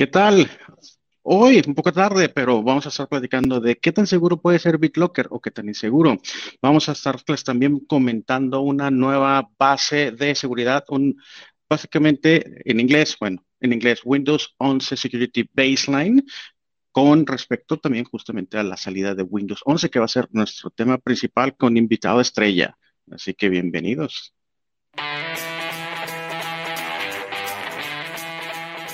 ¿Qué tal? Hoy, un poco tarde, pero vamos a estar platicando de qué tan seguro puede ser BitLocker o qué tan inseguro. Vamos a estarles también comentando una nueva base de seguridad, un, básicamente en inglés, bueno, en inglés, Windows 11 Security Baseline, con respecto también justamente a la salida de Windows 11, que va a ser nuestro tema principal con invitado estrella. Así que bienvenidos.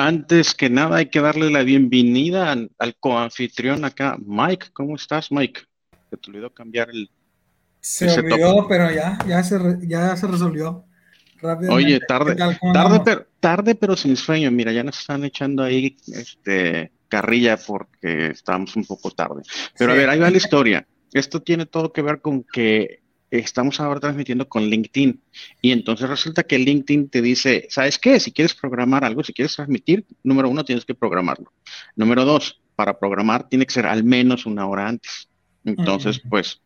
Antes que nada, hay que darle la bienvenida al, coanfitrión acá. Mike, ¿cómo estás, Mike? Se te olvidó cambiar el. Se olvidó, pero ya, ya se, ya se resolvió. Oye, tarde, tarde, pero, tarde, pero sin sueño. Mira, ya nos están echando ahí este, carrilla porque estábamos un poco tarde. Pero a ver, ahí va la historia. Esto tiene todo que ver con que estamos ahora transmitiendo con LinkedIn. Y entonces resulta que LinkedIn te dice, ¿sabes qué? Si quieres programar algo, si quieres transmitir, número uno, tienes que programarlo. Número dos, para programar tiene que ser al menos una hora antes. Entonces, pues,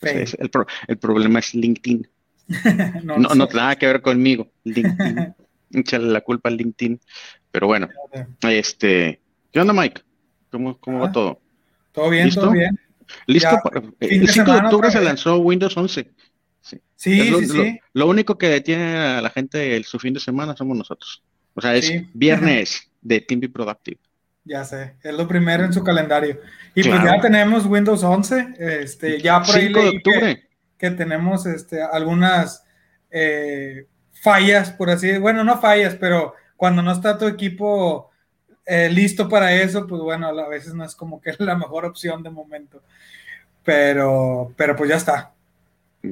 pues el, problema es LinkedIn. no, no, no, nada que ver conmigo. LinkedIn. Échale la culpa al LinkedIn. Pero bueno, este, ¿qué onda, Mike? ¿Cómo, cómo va ah, todo? Todo bien, todo bien. Listo. el 5 de, octubre se lanzó Windows 11. Sí, sí, lo, sí, lo, único que detiene a la gente el, su fin de semana somos nosotros. O sea, es viernes de Team Be Productive. Ya sé, es lo primero en su calendario. Y pues ya tenemos Windows 11, este, ya por ahí de octubre. Que, tenemos este, algunas eh, fallas, por así decirlo. Bueno, no fallas, pero cuando no está tu equipo eh, listo para eso, pues bueno, a veces no es como que la mejor opción de momento. Pero, pero pues ya está.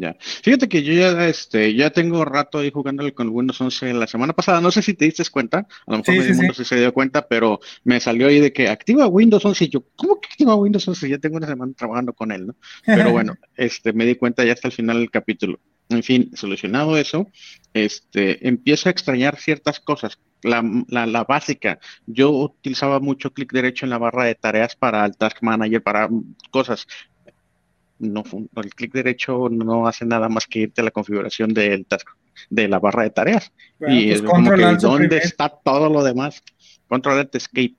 Ya. Fíjate que yo ya, este, ya tengo rato ahí jugándole con Windows 11 la semana pasada. No sé si te diste cuenta, a lo mejor medio mundo se dio cuenta, pero me salió ahí de que activa Windows 11 y yo, ¿cómo que activa Windows 11? Ya tengo una semana trabajando con él, ¿no? Pero bueno, este, me di cuenta ya hasta el final del capítulo. En fin, solucionado eso, este, empiezo a extrañar ciertas cosas la, básica. Yo utilizaba mucho clic derecho en la barra de tareas para el Task Manager, para cosas. No, el clic derecho no hace nada más que irte a la configuración del task, de la barra de tareas. y pues es como que, ¿dónde está todo lo demás? Control Alt Escape.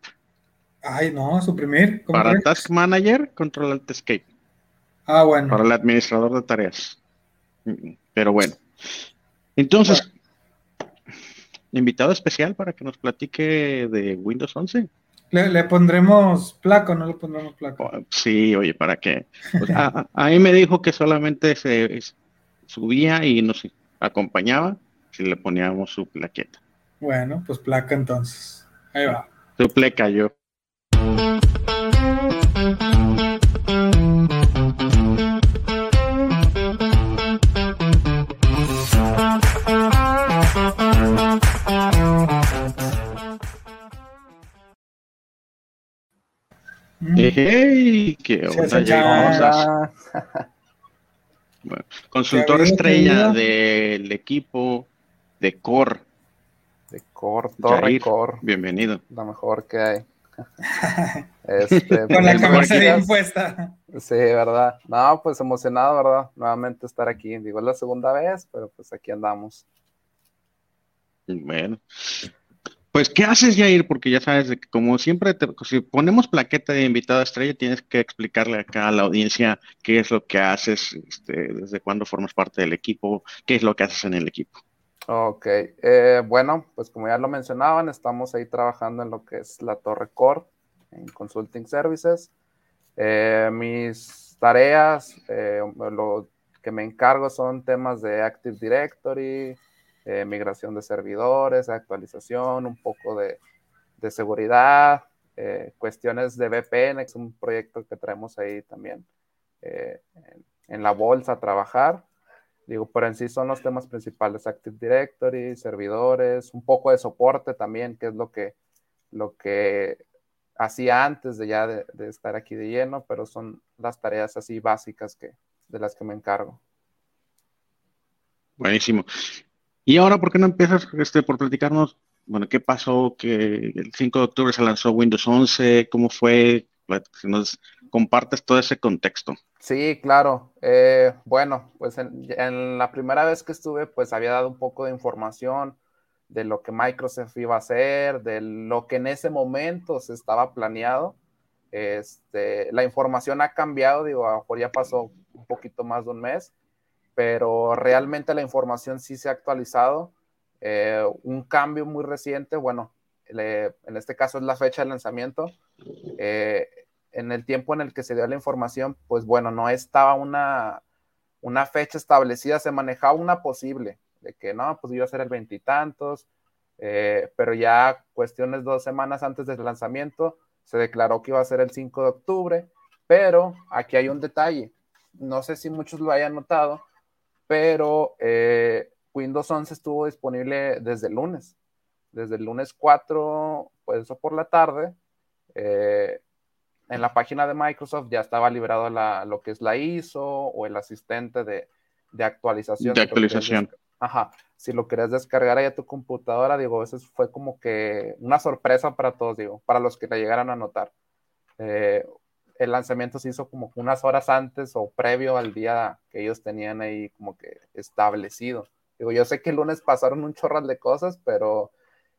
Ay, no, suprimir. Para Task Manager, Control Alt Escape. Ah, bueno. Para el administrador de tareas. Pero bueno. Entonces, invitado especial para que nos platique de Windows 11. Le, pondremos placa o no le pondremos placa. Oh, sí, oye, ¿para qué? Pues, a, mí me dijo que solamente se subía y nos acompañaba si le poníamos su plaqueta. Bueno, pues placa entonces. Ahí va. Su pleca yo. ¡Hey! ¿Qué onda? consultor estrella del equipo de Core. De Core, Torre Core. Bienvenido. Lo mejor que hay. este, Con la camisa bien puesta. Sí, verdad. No, pues emocionado, ¿verdad? Nuevamente estar aquí. Digo, es la segunda vez, pero pues aquí andamos. Bueno, pues, ¿qué haces, Jair? Porque ya sabes que como siempre, si ponemos plaqueta de invitada estrella, tienes que explicarle acá a la audiencia qué es lo que haces, este, desde cuándo formas parte del equipo, qué es lo que haces en el equipo. Ok, eh, bueno, pues como ya lo mencionaban, estamos ahí trabajando en lo que es la Torre Core, en Consulting Services. Eh, mis tareas, eh, lo que me encargo son temas de Active Directory, eh, migración de servidores, actualización, un poco de, seguridad, eh, cuestiones de VPN, que es un proyecto que traemos ahí también eh, en, la bolsa a trabajar. Digo, pero en sí son los temas principales, Active Directory, servidores, un poco de soporte también, que es lo que, lo que hacía antes de ya de, estar aquí de lleno, pero son las tareas así básicas que, de las que me encargo. Buenísimo. Y ahora, ¿por qué no empiezas este, por platicarnos, bueno, qué pasó, que el 5 de octubre se lanzó Windows 11, cómo fue, si nos compartes todo ese contexto. Sí, claro. Eh, bueno, pues en, la primera vez que estuve, pues había dado un poco de información de lo que Microsoft iba a hacer, de lo que en ese momento se estaba planeado. Este, la información ha cambiado, digo, a lo mejor ya pasó un poquito más de un mes, pero realmente la información sí se ha actualizado. Eh, un cambio muy reciente, bueno, en este caso es la fecha de lanzamiento. Eh, en el tiempo en el que se dio la información, pues bueno, no estaba una, una fecha establecida, se manejaba una posible, de que no, pues iba a ser el veintitantos, eh, pero ya cuestiones dos semanas antes del lanzamiento se declaró que iba a ser el 5 de octubre, pero aquí hay un detalle, no sé si muchos lo hayan notado, pero eh, Windows 11 estuvo disponible desde el lunes, desde el lunes 4, pues eso por la tarde, eh, en la página de Microsoft ya estaba liberado lo que es la ISO o el asistente de, actualización. De actualización. Ajá, si lo querías descargar ahí a tu computadora, digo, eso fue como que una sorpresa para todos, digo, para los que la llegaran a notar. Eh, el lanzamiento se hizo como unas horas antes o previo al día que ellos tenían ahí como que establecido. Digo, yo sé que el lunes pasaron un chorral de cosas, pero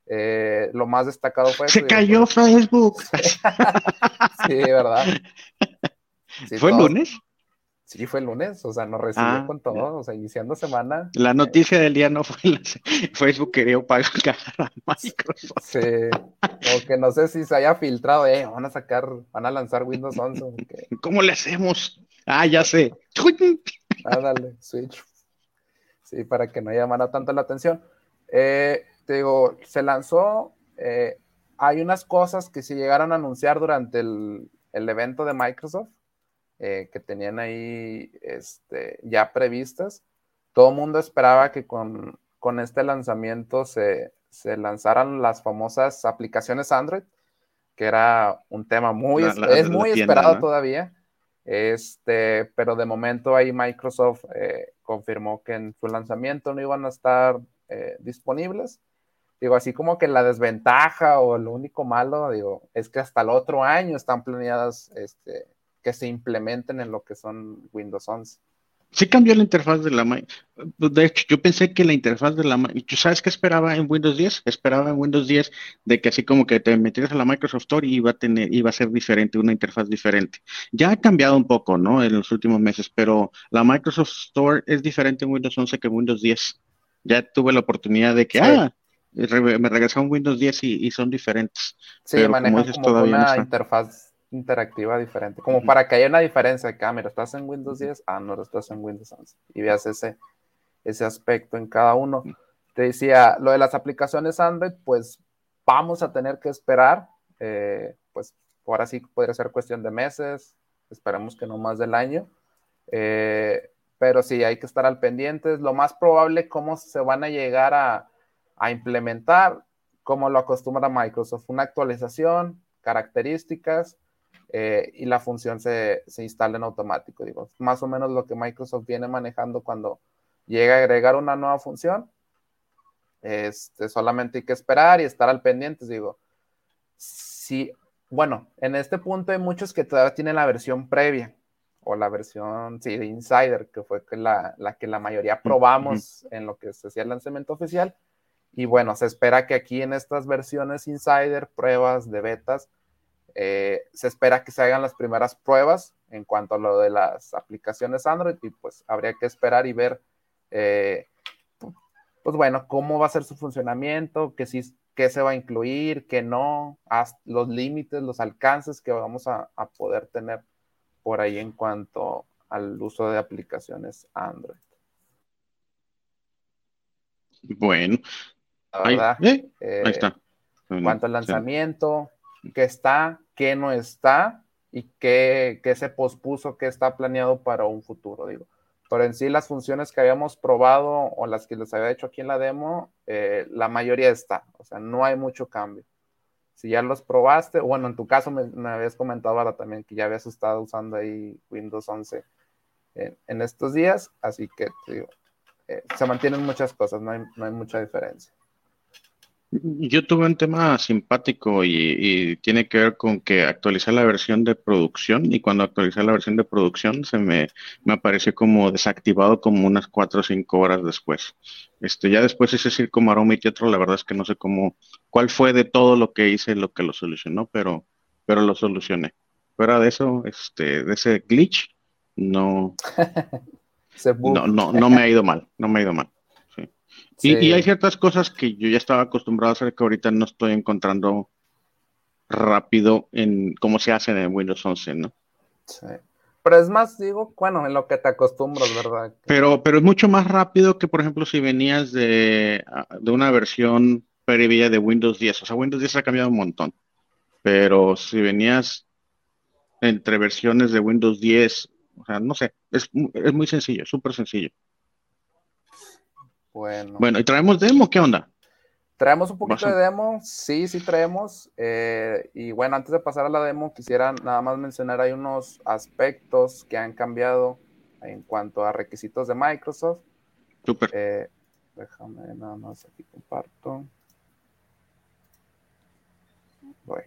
eh, lo más destacado fue... Se cayó Facebook. sí, ¿verdad? ¿Fue el lunes? Sí, fue el lunes, o sea, nos recibió ah, con todo, o sea, iniciando semana. La noticia del día no fue Facebook quería pagar a Microsoft. Sí, o que no sé si se haya filtrado, eh, van a sacar, van a lanzar Windows 11. ¿Cómo le hacemos? Ah, ya sé. Ah, dale, switch. Sí, para que no llamara tanto la atención. Eh, te digo, se lanzó, eh, hay unas cosas que se llegaron a anunciar durante el, evento de Microsoft, eh, que tenían ahí este, ya previstas. Todo el mundo esperaba que con, este lanzamiento se, lanzaran las famosas aplicaciones Android, que era un tema muy, es muy esperado todavía. Este, pero de momento ahí Microsoft eh, confirmó que en su lanzamiento no iban a estar disponibles digo, así como que la desventaja o lo único malo, digo, es que hasta el otro año están planeadas este, que se implementen en lo que son Windows 11. Sí cambió la interfaz de la De hecho, yo pensé que la interfaz de la ¿Tú sabes qué esperaba en Windows 10? Esperaba en Windows 10 de que así como que te metieras a la Microsoft Store y iba a tener, iba a ser diferente, una interfaz diferente. Ya ha cambiado un poco, ¿no? En los últimos meses, pero la Microsoft Store es diferente en Windows 11 que en Windows 10. Ya tuve la oportunidad de que, ah, me regresó un Windows 10 y, son diferentes. Sí, pero manejan como, una interfaz interactiva diferente, como para que haya una diferencia de cámara. Ah, ¿Estás en Windows 10? Ah, no, estás en Windows 11. Y veas ese, ese aspecto en cada uno. Te decía, lo de las aplicaciones Android, pues vamos a tener que esperar. Eh, pues ahora sí podría ser cuestión de meses. Esperemos que no más del año. Eh, pero sí, hay que estar al pendiente. Lo más probable, cómo se van a llegar a a implementar como lo acostumbra Microsoft, una actualización, características eh, y la función se, instala en automático. Digo, más o menos lo que Microsoft viene manejando cuando llega a agregar una nueva función. Este, solamente hay que esperar y estar al pendiente. Digo, si, bueno, en este punto hay muchos que todavía tienen la versión previa o la versión, sí, de Insider, que fue la, la que la mayoría probamos en lo que se hacía el lanzamiento oficial y bueno, se espera que aquí en estas versiones insider, pruebas de betas, eh, se espera que se hagan las primeras pruebas en cuanto a lo de las aplicaciones Android y pues habría que esperar y ver, eh, pues bueno, cómo va a ser su funcionamiento, qué, sí, qué se va a incluir, qué no, los límites, los alcances que vamos a, a poder tener por ahí en cuanto al uso de aplicaciones Android. Bueno, verdad. ¿eh? Eh, ahí, está. cuanto al lanzamiento, qué está, qué no está y qué, se pospuso, qué está planeado para un futuro, digo. Pero en sí las funciones que habíamos probado o las que les había hecho aquí en la demo, eh, la mayoría está, o sea, no hay mucho cambio. Si ya los probaste, bueno, en tu caso me, habías comentado ahora también que ya habías estado usando ahí Windows 11 en, estos días, así que eh, se mantienen muchas cosas, no no hay mucha diferencia. Yo tuve un tema simpático y, tiene que ver con que actualicé la versión de producción y cuando actualicé la versión de producción se me, me apareció como desactivado como unas cuatro o cinco horas después. Este, ya después ese circo, maroma y teatro, la verdad es que no sé cómo, cuál fue de todo lo que hice lo que lo solucionó, pero, pero lo solucioné. Fuera de eso, este, de ese glitch, no, no, no, no me ha ido mal, no me ha ido mal. Y, hay ciertas cosas que yo ya estaba acostumbrado a hacer que ahorita no estoy encontrando rápido en cómo se hace en Windows 11, ¿no? Sí. Pero es más, digo, bueno, en lo que te acostumbras, ¿verdad? Pero, pero es mucho más rápido que, por ejemplo, si venías de, de una versión previa de Windows 10. O sea, Windows 10 ha cambiado un montón. Pero si venías entre versiones de Windows 10, o sea, no sé, es, es muy sencillo, súper sencillo. Bueno. Bueno, ¿y traemos demo? ¿Qué onda? Traemos un poquito de demo, sí, sí traemos. Eh, y bueno, antes de pasar a la demo, quisiera nada más mencionar hay unos aspectos que han cambiado en cuanto a requisitos de Microsoft. Súper. Eh, déjame nada más aquí comparto. Voy.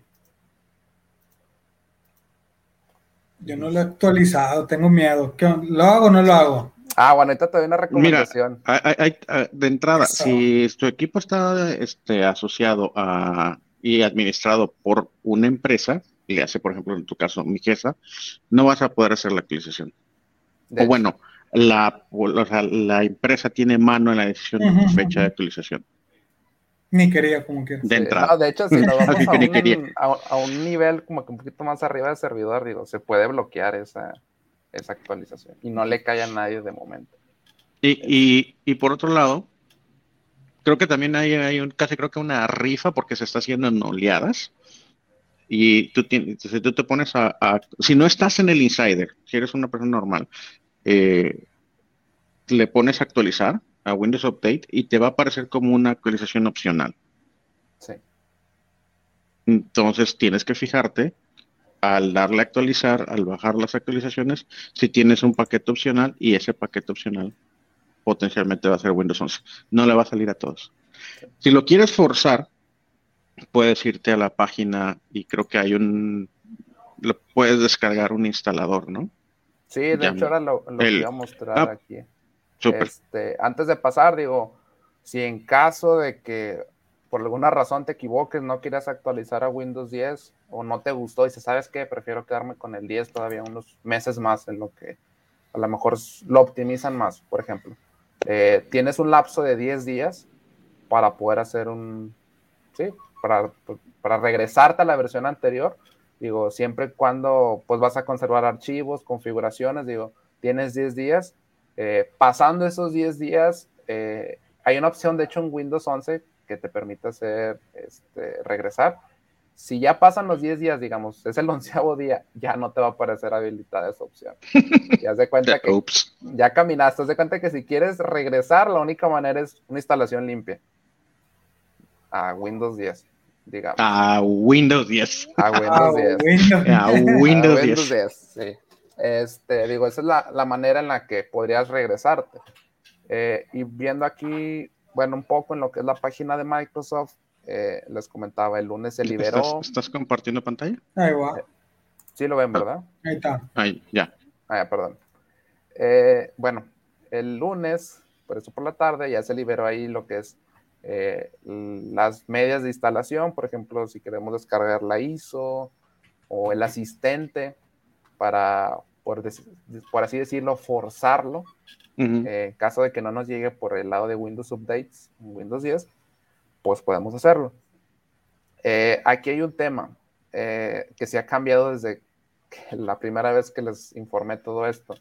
Yo no lo he actualizado, tengo miedo. ¿Lo hago o no lo hago? Ah, bueno, ahorita te doy una recomendación. Mira, de entrada, si tu equipo está este, asociado a, y administrado por una empresa, le hace, por ejemplo, en tu caso, mi jefa, no vas a poder hacer la actualización. o bueno, la, la empresa tiene mano en la decisión de fecha de actualización. Ni quería, como quieras. De entrada. de hecho, si nos vamos a un, a, un, nivel como que un poquito más arriba de servidor, digo, se puede bloquear esa, esa actualización y no le cae a nadie de momento. Y, y, por otro lado, creo que también hay, hay un, casi creo que una rifa porque se está haciendo en oleadas. Y tú, tienes, si tú te pones a, si no estás en el insider, si eres una persona normal, eh, le pones a actualizar a Windows Update y te va a aparecer como una actualización opcional. Sí. Entonces tienes que fijarte al darle a actualizar, al bajar las actualizaciones, si tienes un paquete opcional y ese paquete opcional potencialmente va a ser Windows 11. No le va a salir a todos. Si lo quieres forzar, puedes irte a la página y creo que hay un, lo puedes descargar un instalador, ¿no? Sí, de hecho ahora lo, voy a mostrar ah, aquí. Este, antes de pasar, digo, si en caso de que por alguna razón te equivoques, no quieras actualizar a Windows 10 o no te gustó y dices, ¿sabes qué? Prefiero quedarme con el 10 todavía unos meses más en lo que a lo mejor lo optimizan más, por ejemplo. Eh, tienes un lapso de 10 días para poder hacer un, sí, para, para regresarte a la versión anterior, digo, siempre y cuando pues vas a conservar archivos, configuraciones, digo, tienes 10 días. Eh, pasando esos 10 días, eh, hay una opción, de hecho, en Windows 11 que te permite hacer este, regresar. Si ya pasan los 10 días, digamos, es el onceavo día, ya no te va a aparecer habilitada esa opción. Ya de cuenta que ya caminaste, de cuenta que si quieres regresar, la única manera es una instalación limpia a Windows 10, digamos. A Windows 10. A Windows 10. A Windows 10. sí. Este, digo, esa es la, la, manera en la que podrías regresarte. Eh, y viendo aquí bueno, un poco en lo que es la página de Microsoft, eh, les comentaba, el lunes se liberó. ¿Estás, compartiendo pantalla? Ahí va. sí lo ven, ¿verdad? Ahí está. Ahí, ya. Ah, perdón. Eh, bueno, el lunes, por eso por la tarde, ya se liberó ahí lo que es eh, las medias de instalación, por ejemplo, si queremos descargar la ISO o el asistente para, por, por así decirlo, forzarlo eh, en caso de que no nos llegue por el lado de Windows Updates Windows 10, pues podemos hacerlo. Eh, aquí hay un tema eh, que se ha cambiado desde la primera vez que les informé todo esto.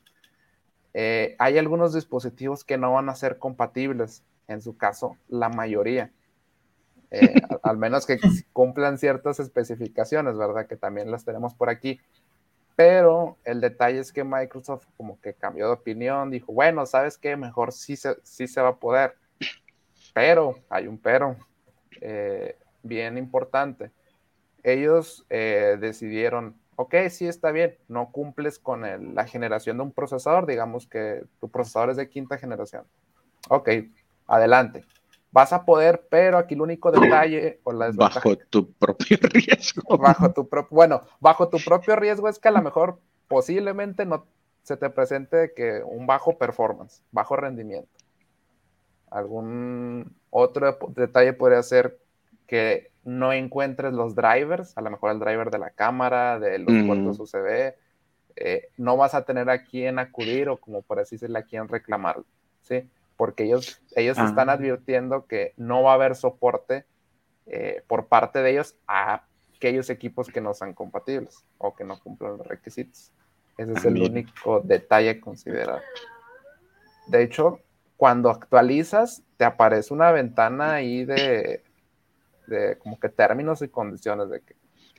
hay algunos dispositivos que no van a ser compatibles, en su caso, la mayoría. al menos que cumplan ciertas especificaciones, ¿verdad? Que también las tenemos por aquí. Pero el detalle es que Microsoft como que cambió de opinión, dijo, bueno, ¿sabes qué? Mejor sí se, sí se va a poder. Pero, hay un pero, eh, bien importante. Ellos eh, decidieron, ok, sí está bien, no cumples con la generación de un procesador, digamos que tu procesador es de quinta generación. Ok, adelante vas a poder, pero aquí el único detalle o la Bajo tu propio riesgo. Bajo tu propio, bueno, bajo tu propio riesgo es que a lo mejor posiblemente no se te presente que un bajo performance, bajo rendimiento. Algún otro detalle podría ser que no encuentres los drivers, a lo mejor el driver de la cámara, de los mm. puertos USB, eh, no vas a tener a quien acudir o como por así decirlo, a quien reclamarlo, ¿sí? Porque ellos, ellos están ah. advirtiendo que no va a haber soporte eh, por parte de ellos a aquellos equipos que no sean compatibles o que no cumplan los requisitos. Ese es el único detalle a considerar. De hecho, cuando actualizas, te aparece una ventana ahí de, de como que términos y condiciones de que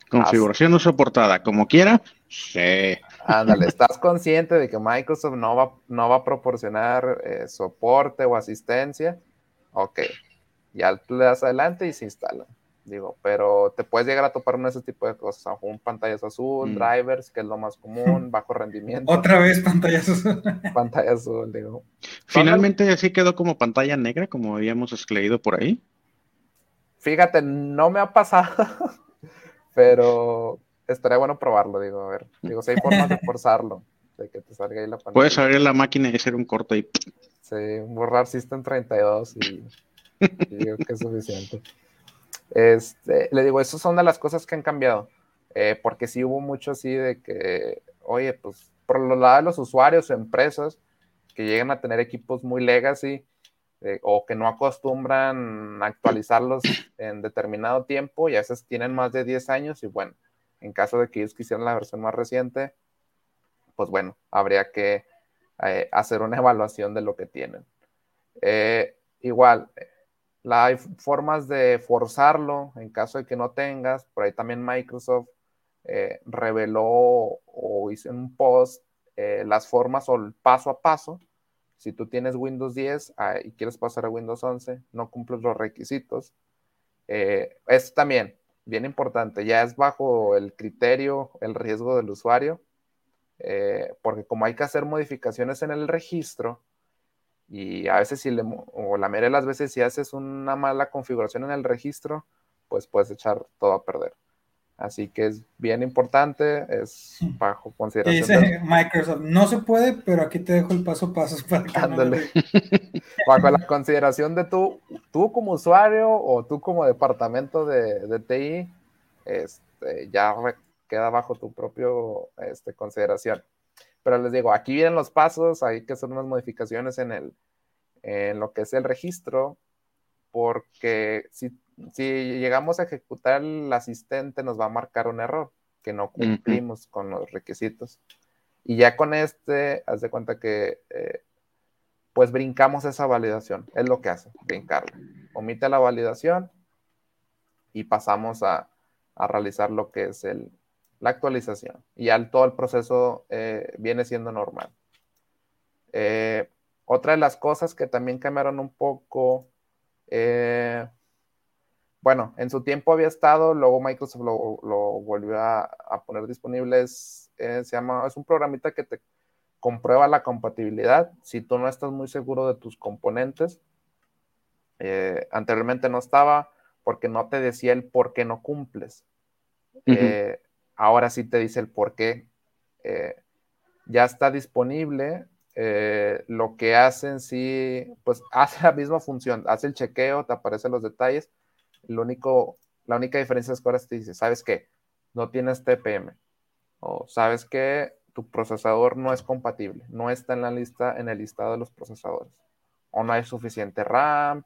Configuración no soportada, como quiera. Sí. Ándale, ¿estás consciente de que Microsoft no va, no va a proporcionar eh, soporte o asistencia? Ok, ya le das adelante y se instala. Digo, pero te puedes llegar a topar con ese tipo de cosas, un pantallas azul, mm. drivers, que es lo más común, bajo rendimiento. Otra vez pantallas azul. pantalla azul, digo. Finalmente así quedó como pantalla negra, como habíamos leído por ahí. Fíjate, no me ha pasado. Pero estaría bueno probarlo, digo, a ver. Digo, si hay formas de forzarlo, de que te salga ahí la pantalla. Puedes abrir la máquina y hacer un corto ahí. Sí, borrar System 32 y, y digo que es suficiente. Este, le digo, esas son de las cosas que han cambiado. Eh, porque sí hubo mucho así de que, oye, pues por lo lado de los usuarios o empresas que llegan a tener equipos muy legacy, eh, o que no acostumbran actualizarlos en determinado tiempo y a veces tienen más de 10 años y bueno, en caso de que ellos quisieran la versión más reciente, pues bueno, habría que eh, hacer una evaluación de lo que tienen. Eh, igual, hay formas de forzarlo en caso de que no tengas, por ahí también Microsoft reveló o hizo un post las formas o el paso a paso si tú tienes Windows 10 ah, y quieres pasar a Windows 11, no cumples los requisitos. Eh, es también bien importante, ya es bajo el criterio, el riesgo del usuario, eh, porque como hay que hacer modificaciones en el registro, y a veces si le, o la mayoría de las veces si haces una mala configuración en el registro, pues puedes echar todo a perder. Así que es bien importante, es bajo consideración. Dice Microsoft, no se puede, pero aquí te dejo el paso a paso para que Ándale. bajo la consideración de tú, tú como usuario o tú como departamento de, de TI, este, ya queda bajo tu propio este, consideración. Pero les digo, aquí vienen los pasos, hay que hacer unas modificaciones en, el, en lo que es el registro, porque si si llegamos a ejecutar el asistente, nos va a marcar un error, que no cumplimos con los requisitos. Y ya con este, haz de cuenta que eh, pues brincamos esa validación. Es lo que hace, brincarla. Omite la validación y pasamos a, realizar lo que es el, la actualización. Y ya todo el proceso eh, viene siendo normal. Eh, otra de las cosas que también cambiaron un poco bueno, en su tiempo había estado, luego Microsoft lo, volvió a, poner disponible, es, eh, se llama, es un programita que te comprueba la compatibilidad si tú no estás muy seguro de tus componentes. Eh, anteriormente no estaba porque no te decía el por qué no cumples. Eh, ahora sí te dice el por qué. ya está disponible. lo que hacen sí, pues hace la misma función, hace el chequeo, te aparecen los detalles, lo único, la única diferencia es que ahora te dice, ¿sabes qué? No tienes TPM. O sabes que tu procesador no es compatible, no está en la lista, en el listado de los procesadores. O no hay suficiente RAM,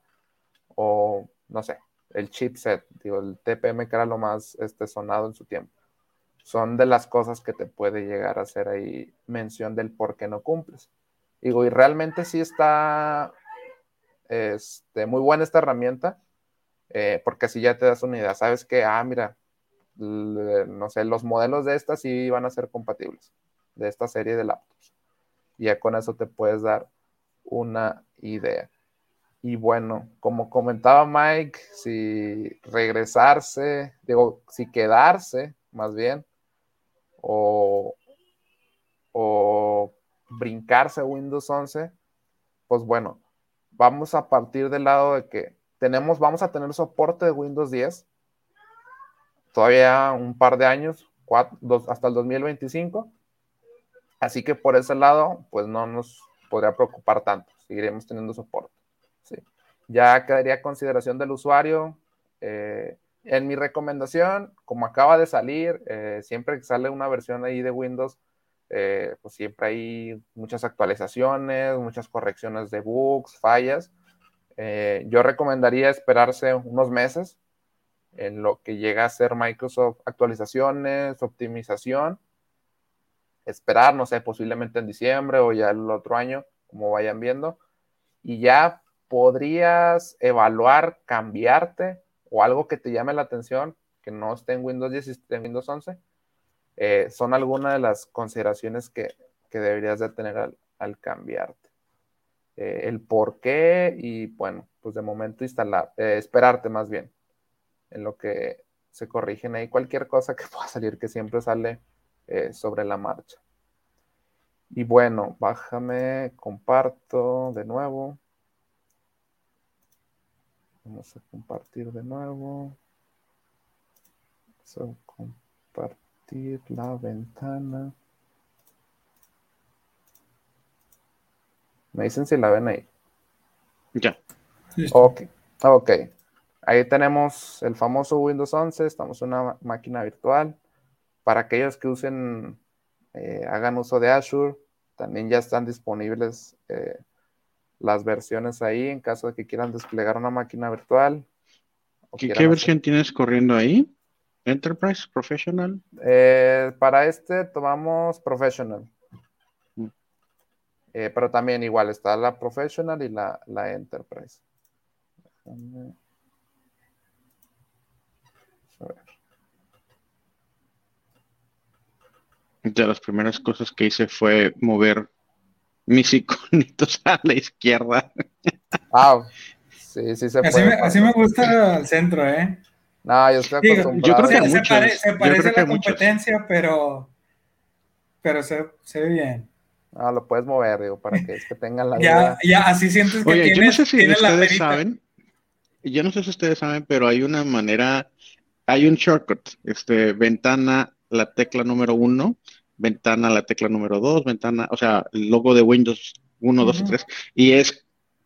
o no sé, el chipset, digo, el TPM que era lo más este, sonado en su tiempo. Son de las cosas que te puede llegar a hacer ahí mención del por qué no cumples. Digo, y realmente sí está este, muy buena esta herramienta. Eh, porque así ya te das una idea. Sabes que, ah, mira, no sé, los modelos de estas sí van a ser compatibles, de esta serie de laptops. Y ya con eso te puedes dar una idea. Y bueno, como comentaba Mike, si regresarse, digo, si quedarse más bien, o, o brincarse Windows 11, pues bueno, vamos a partir del lado de que tenemos, vamos a tener soporte de Windows 10 todavía un par de años, hasta el 2025. Así que por ese lado, pues no nos podría preocupar tanto. Seguiremos teniendo soporte. ¿sí? Ya quedaría consideración del usuario. Eh, en mi recomendación, como acaba de salir, eh, siempre que sale una versión ahí de Windows, eh, pues siempre hay muchas actualizaciones, muchas correcciones de bugs, fallas. Yo recomendaría esperarse unos meses en lo que llega a ser Microsoft actualizaciones, optimización, esperar, no sé, posiblemente en diciembre o ya el otro año, como vayan viendo, y ya podrías evaluar cambiarte o algo que te llame la atención, que no esté en Windows 10 y esté en Windows 11, eh, son algunas de las consideraciones que, deberías de tener al, cambiarte. Eh, el por qué y bueno, pues de momento instalar, eh, esperarte más bien en lo que se corrigen ahí cualquier cosa que pueda salir, que siempre sale eh, sobre la marcha. Y bueno, bájame, comparto de nuevo. Vamos a compartir de nuevo. Vamos a compartir la ventana. Me dicen si la ven ahí. Ya. Ok, ok. Ahí tenemos el famoso Windows 11, estamos en una máquina virtual. Para aquellos que usen, eh, hagan uso de Azure, también ya están disponibles eh, las versiones ahí en caso de que quieran desplegar una máquina virtual. ¿Qué, versión tienes corriendo ahí? ¿Enterprise? ¿Professional? Eh, para este tomamos Professional. Mm. pero también igual está la Professional y la, la Enterprise. De las primeras cosas que hice fue mover mis iconitos a la izquierda. Wow. Sí, sí se así Me, así me gusta el centro, ¿eh? No, yo estoy acostumbrado. yo creo que se, se, parece a la competencia, pero, pero se, se ve bien. No, lo puedes mover, digo, para que, es que tengan la ya, ya, así sientes que Oye, tienes, yo no sé si ustedes saben, yo no sé si ustedes saben, pero hay una manera hay un shortcut, este, ventana, la tecla número uno, ventana, la tecla número dos, ventana, o sea, el logo de Windows 1, 2 y 3, y es,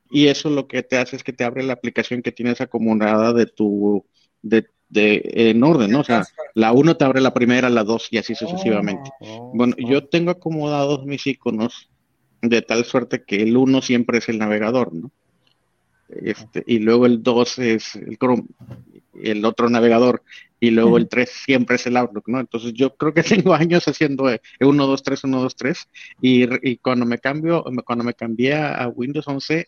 y eso lo que te hace es que te abre la aplicación que tienes acomodada de tu, de, de, en orden, ¿no? O sea, la 1 te abre la primera, la 2 y así sucesivamente. Oh, bueno, oh. yo tengo acomodados mis iconos de tal suerte que el 1 siempre es el navegador, ¿no? Este, y luego el 2 es el Chrome el otro navegador y luego el 3 siempre es el Outlook, ¿no? Entonces yo creo que tengo años haciendo 1, 2, 3, 1, 2, 3 y, y cuando me cambio, cuando me cambié a Windows 11,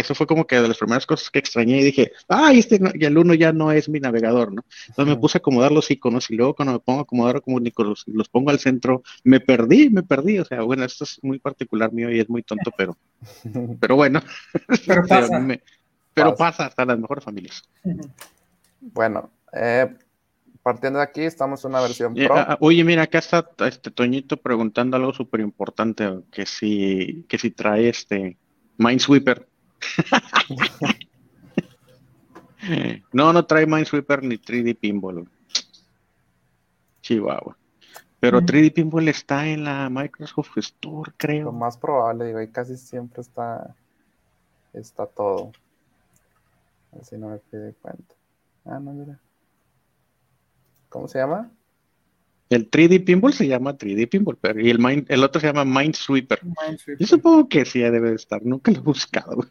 eso fue como que de las primeras cosas que extrañé y dije, ah, este y el 1 ya no es mi navegador, ¿no? Entonces me puse a acomodar los iconos y luego cuando me pongo a acomodar como los, los pongo al centro, me perdí, me perdí, o sea, bueno, esto es muy particular mío y es muy tonto, pero, pero bueno, pero pasa, pero pasa hasta las mejores familias. Bueno, eh, partiendo de aquí, estamos en una versión Pro. Ah, oye, mira, acá está este Toñito preguntando algo súper importante, que si, que si trae este Minesweeper. no, no trae Minesweeper ni 3D Pinball. Chihuahua. Pero 3D Pinball está en la Microsoft Store, creo. Lo más probable, digo, y casi siempre está, está todo. Así no me pide cuenta. Ah, no, mira. ¿Cómo se llama? El 3D Pinball se llama 3D Pinball, pero y el, el otro se llama Minesweeper. Yo supongo que sí debe de estar, nunca lo he buscado.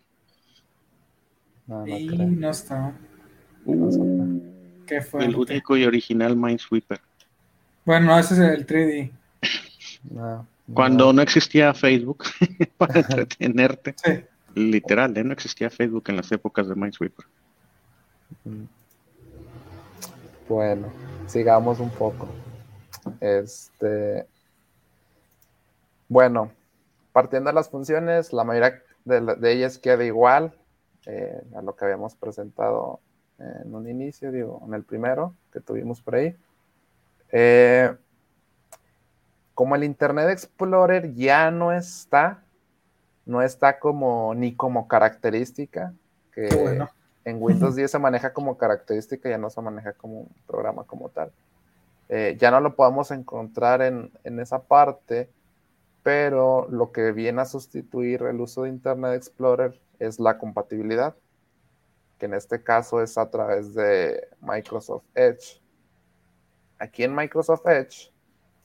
No, no, y no está. Uh, ¿Qué fue? El único y original Minesweeper. Bueno, ese es el 3D. No, Cuando no existía Facebook para entretenerte. Sí. Literal, ¿eh? no existía Facebook en las épocas de Minesweeper. Bueno, sigamos un poco. Este. Bueno, partiendo de las funciones, la mayoría de, ellas queda igual eh, a lo que habíamos presentado en un inicio, digo, en el primero que tuvimos por ahí. Eh, como el Internet Explorer ya no está, no está como ni como característica, que en Windows 10 se maneja como característica, ya no se maneja como un programa como tal. Eh, ya no lo podemos encontrar en, en, esa parte, pero lo que viene a sustituir el uso de Internet Explorer es la compatibilidad, que en este caso es a través de Microsoft Edge. Aquí en Microsoft Edge,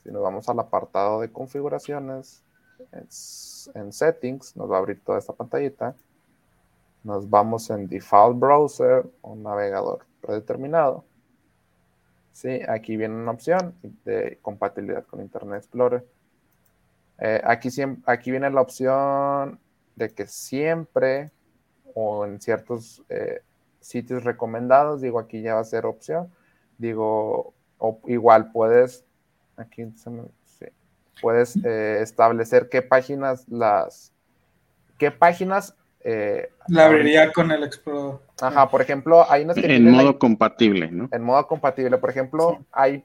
si nos vamos al apartado de configuraciones, en Settings, nos va a abrir toda esta pantallita. Nos vamos en Default Browser o navegador predeterminado. Sí, aquí viene una opción de compatibilidad con Internet Explorer. Eh, aquí, aquí viene la opción de que siempre o en ciertos eh, sitios recomendados, digo, aquí ya va a ser opción. Digo, o igual puedes, aquí puedes eh, establecer qué páginas las, qué páginas eh, la abriría con el Explorer. Ajá, por ejemplo, hay unas que En modo compatible, ¿no? En modo compatible. Por ejemplo, hay,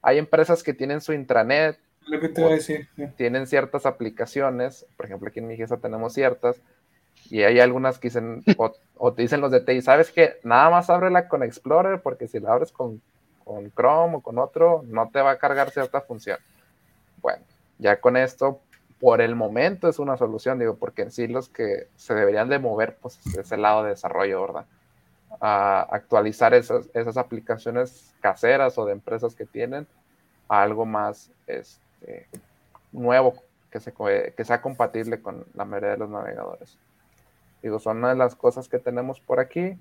hay empresas que tienen su intranet. Lo que te voy a decir. Tienen ciertas aplicaciones. Por ejemplo, aquí en mi GESA tenemos ciertas. Y hay algunas que dicen, o, te dicen los de TI, ¿sabes qué? Nada más ábrela con Explorer, porque si la abres con, con Chrome o con otro, no te va a cargar cierta función. Bueno, ya con esto por el momento es una solución, digo, porque en sí los que se deberían de mover, pues es el lado de desarrollo, ¿verdad? A actualizar esas, esas aplicaciones caseras o de empresas que tienen a algo más este, nuevo, que, se, que sea compatible con la mayoría de los navegadores. Digo, son una de las cosas que tenemos por aquí.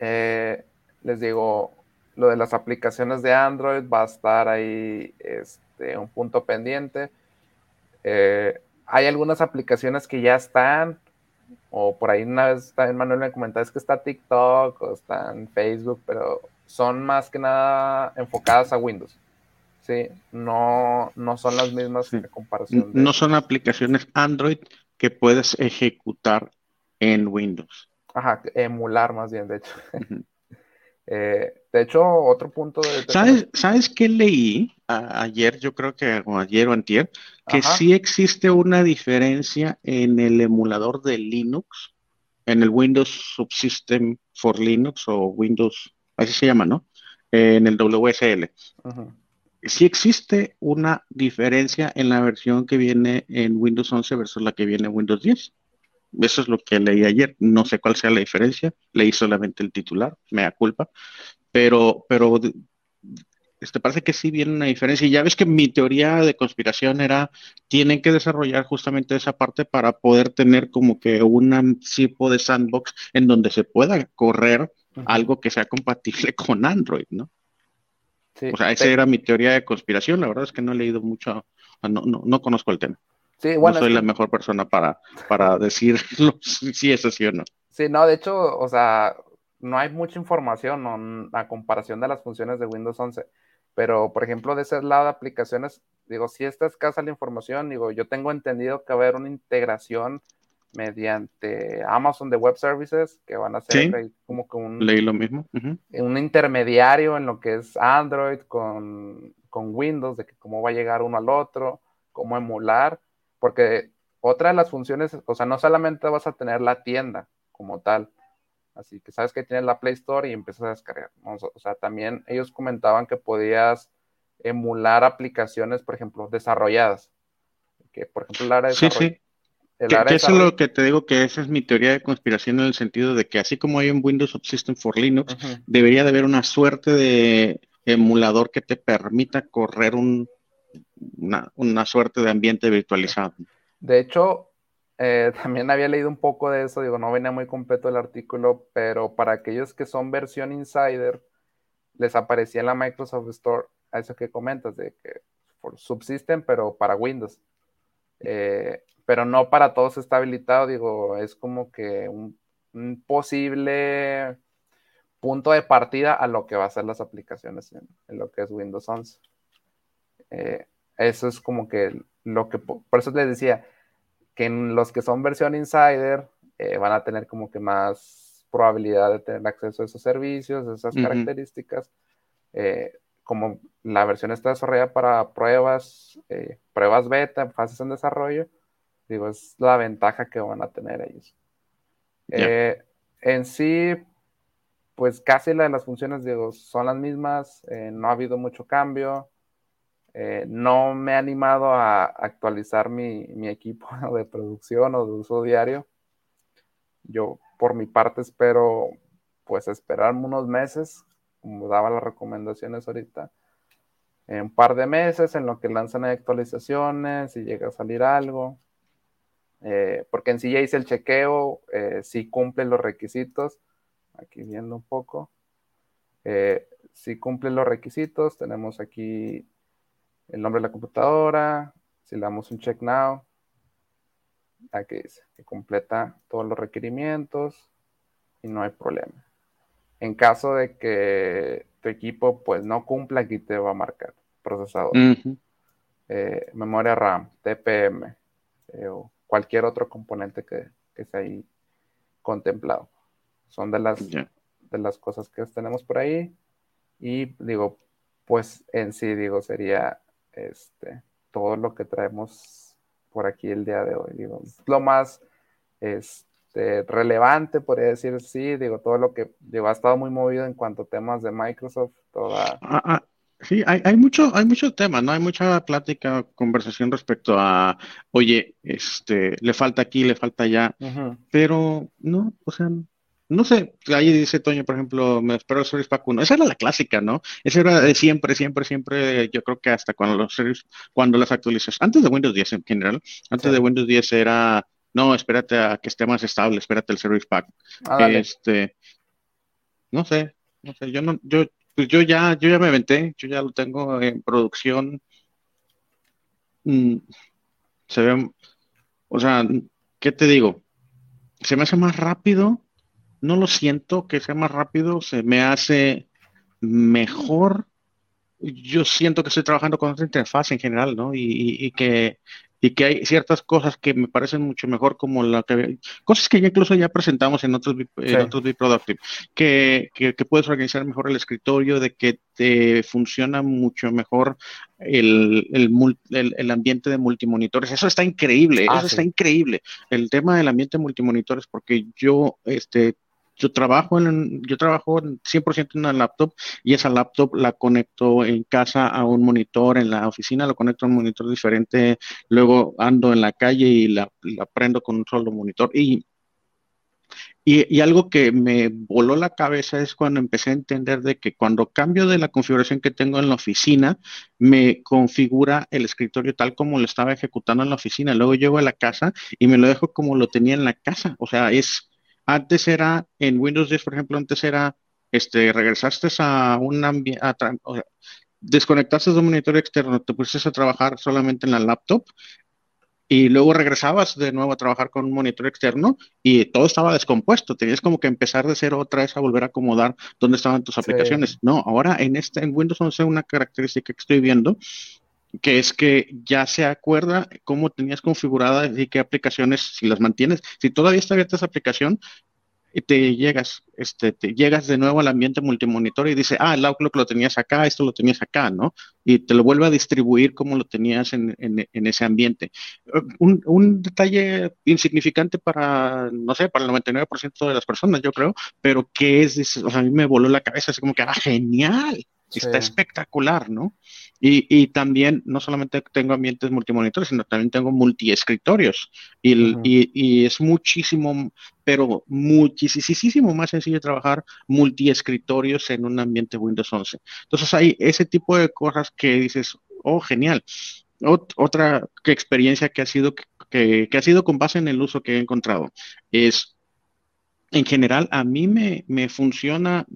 Eh, les digo, lo de las aplicaciones de Android va a estar ahí este, un punto pendiente eh, hay algunas aplicaciones que ya están, o por ahí una vez también Manuel me comentaba, es que está TikTok o está en Facebook, pero son más que nada enfocadas a Windows. Sí, no, no son las mismas comparación. No son aplicaciones Android que puedes ejecutar en Windows. Ajá, emular más bien, de hecho. Eh, de hecho, otro punto de... ¿Sabes, ¿Sabes qué leí ayer? Yo creo que ayer o antier, que sí existe una diferencia en el emulador de Linux, en el Windows Subsystem for Linux o Windows, así se llama, ¿no? en el WSL. Sí existe una diferencia en la versión que viene en Windows 11 versus la que viene en Windows 10. Eso es lo que leí ayer. No sé cuál sea la diferencia. Leí solamente el titular, me da culpa. Pero, pero este, parece que sí viene una diferencia. Y ya ves que mi teoría de conspiración era, tienen que desarrollar justamente esa parte para poder tener como que un tipo de sandbox en donde se pueda correr algo que sea compatible con Android, ¿no? O sea, esa era mi teoría de conspiración. La verdad es que no he leído mucho, no, no, no conozco el tema. Sí, bueno, no soy la mejor persona para, para decir si es así o no. Sí, no, de hecho, o sea, no hay mucha información a comparación de las funciones de Windows 11. Pero, por ejemplo, de ese lado de aplicaciones, digo, si esta escasa la información, digo, yo tengo entendido que va a haber una integración mediante Amazon de Web Services, que van a ser como que un, Leí lo mismo. un intermediario en lo que es Android con, con Windows, de que cómo va a llegar uno al otro, cómo emular porque otra de las funciones, o sea, no solamente vas a tener la tienda como tal, así que sabes que tienes la Play Store y empiezas a descargar. O sea, también ellos comentaban que podías emular aplicaciones, por ejemplo, desarrolladas. Que, por ejemplo, área de Sí, sí. Que, eso es lo que te digo, que esa es mi teoría de conspiración en el sentido de que así como hay un Windows Subsystem for Linux, debería de haber una suerte de emulador que te permita correr un, una, suerte de ambiente virtualizado. De hecho, eh, también había leído un poco de eso, digo, no venía muy completo el artículo, pero para aquellos que son versión insider, les aparecía en la Microsoft Store a eso que comentas, de que subsisten, pero para Windows. Eh, pero no para todos está habilitado, digo, es como que un, posible punto de partida a lo que va a ser las aplicaciones en, lo que es Windows 11. Eh, eso es como que lo que, por eso les decía, que en los que son versión insider eh, van a tener como que más probabilidad de tener acceso a esos servicios, esas características. Eh, como la versión está desarrollada para pruebas, pruebas beta, fases en desarrollo, digo, es la ventaja que van a tener ellos. en sí, pues casi la de las funciones digo, son las mismas, eh, no ha habido mucho cambio. Eh, no me he animado a actualizar mi, equipo de producción o de uso diario. Yo por mi parte espero pues esperarme unos meses, como daba las recomendaciones ahorita, en un par de meses en lo que lanzan actualizaciones y llega a salir algo. Eh, porque en sí ya hice el chequeo, si cumple los requisitos aquí viendo un poco. Eh, si cumple los requisitos, tenemos aquí el nombre de la computadora. Si le damos un check now, aquí dice que completa todos los requerimientos y no hay problema. En caso de que tu equipo pues no cumpla, aquí te va a marcar procesador, eh, memoria RAM, TPM eh, o cualquier otro componente que, que sea ahí contemplado. Son de las, de las cosas que tenemos por ahí. Y digo, pues en sí, digo, sería este, todo lo que traemos por aquí el día de hoy. Digo, lo más este, relevante, podría decir, sí, digo, todo lo que digo, ha estado muy movido en cuanto a temas de Microsoft, toda... Ah, ah, sí, hay, hay, mucho, hay mucho tema, ¿no? Hay mucha plática, conversación respecto a, oye, este, le falta aquí, le falta allá, pero no, o sea, no sé, ahí dice Toño, por ejemplo, me espero el Service Pack 1. Esa era la clásica, ¿no? Esa era de siempre, siempre, siempre, yo creo que hasta cuando los cuando las actualizas, antes de Windows 10 en general, antes de Windows 10 era, no, espérate a que esté más estable, espérate el Service Pack. Ah, este, no sé, no sé, yo no, yo, pues yo ya, yo ya me aventé, yo ya lo tengo en producción. Mm, se ve, o sea, ¿qué te digo? Se me hace más rápido no lo siento que sea más rápido, se me hace mejor. Yo siento que estoy trabajando con otra interfaz en general, ¿no? Y, que, y que hay ciertas cosas que me parecen mucho mejor, como la que cosas que ya incluso ya presentamos en otros, en otros Productive, que, que, puedes organizar mejor el escritorio, de que te funciona mucho mejor el, el, el, ambiente de multimonitores. Eso está increíble, ah, eso está increíble. El tema del ambiente de multimonitores, porque yo este, yo trabajo en, yo trabajo 100% en una laptop y esa laptop la conecto en casa a un monitor, en la oficina lo conecto a un monitor diferente, luego ando en la calle y la, prendo con un solo monitor y y, algo que me voló la cabeza es cuando empecé a entender de que cuando cambio de la configuración que tengo en la oficina, me configura el escritorio tal como lo estaba ejecutando en la oficina. Luego llego a la casa y me lo dejo como lo tenía en la casa. O sea, es antes era, en Windows 10, por ejemplo, antes era, este, regresaste a un ambiente, desconectaste de un monitor externo, te pusiste a trabajar solamente en la laptop y luego regresabas de nuevo a trabajar con un monitor externo y todo estaba descompuesto. Tenías como que empezar de cero otra vez a volver a acomodar dónde estaban tus aplicaciones. No, ahora en este, en Windows 11 una característica que estoy viendo que es que ya se acuerda cómo tenías configurada y qué aplicaciones, si las mantienes, si todavía está abierta esa aplicación, te llegas, este, te llegas de nuevo al ambiente multimonitor y dice, ah, el Outlook lo tenías acá, esto lo tenías acá, ¿no? Y te lo vuelve a distribuir como lo tenías en, ese ambiente. Un, un, detalle insignificante para, no sé, para el 99% de las personas, yo creo, pero que es, o sea, a mí me voló la cabeza, así como que, ah, genial, está espectacular, ¿no? Y, y, también no solamente tengo ambientes multimonitores, sino también tengo multiescritorios. Y, y, y, es muchísimo, pero muchísimo más sencillo trabajar multiescritorios en un ambiente Windows 11. Entonces hay ese tipo de cosas que dices, oh, genial. otra experiencia que ha sido que, que, ha sido con base en el uso que he encontrado es en general a mí me, me funciona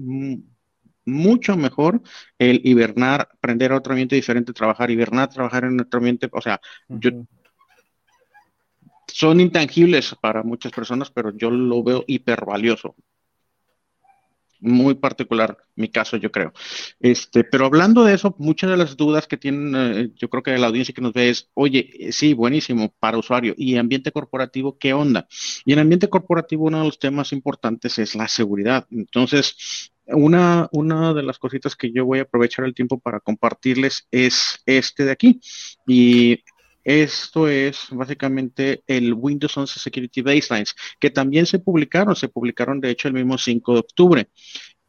mucho mejor el hibernar, aprender a otro ambiente diferente, trabajar, hibernar, trabajar en otro ambiente, o sea, yo son intangibles para muchas personas, pero yo lo veo hiper valioso. Muy particular mi caso, yo creo. Este, pero hablando de eso, muchas de las dudas que tienen, eh, yo creo que la audiencia que nos ve es, oye, eh, sí, buenísimo para usuario. ¿Y ambiente corporativo qué onda? Y en ambiente corporativo uno de los temas importantes es la seguridad. Entonces, una, una de las cositas que yo voy a aprovechar el tiempo para compartirles es este de aquí. Y esto es básicamente el Windows 11 Security Baselines, que también se publicaron, se publicaron de hecho el mismo 5 de octubre.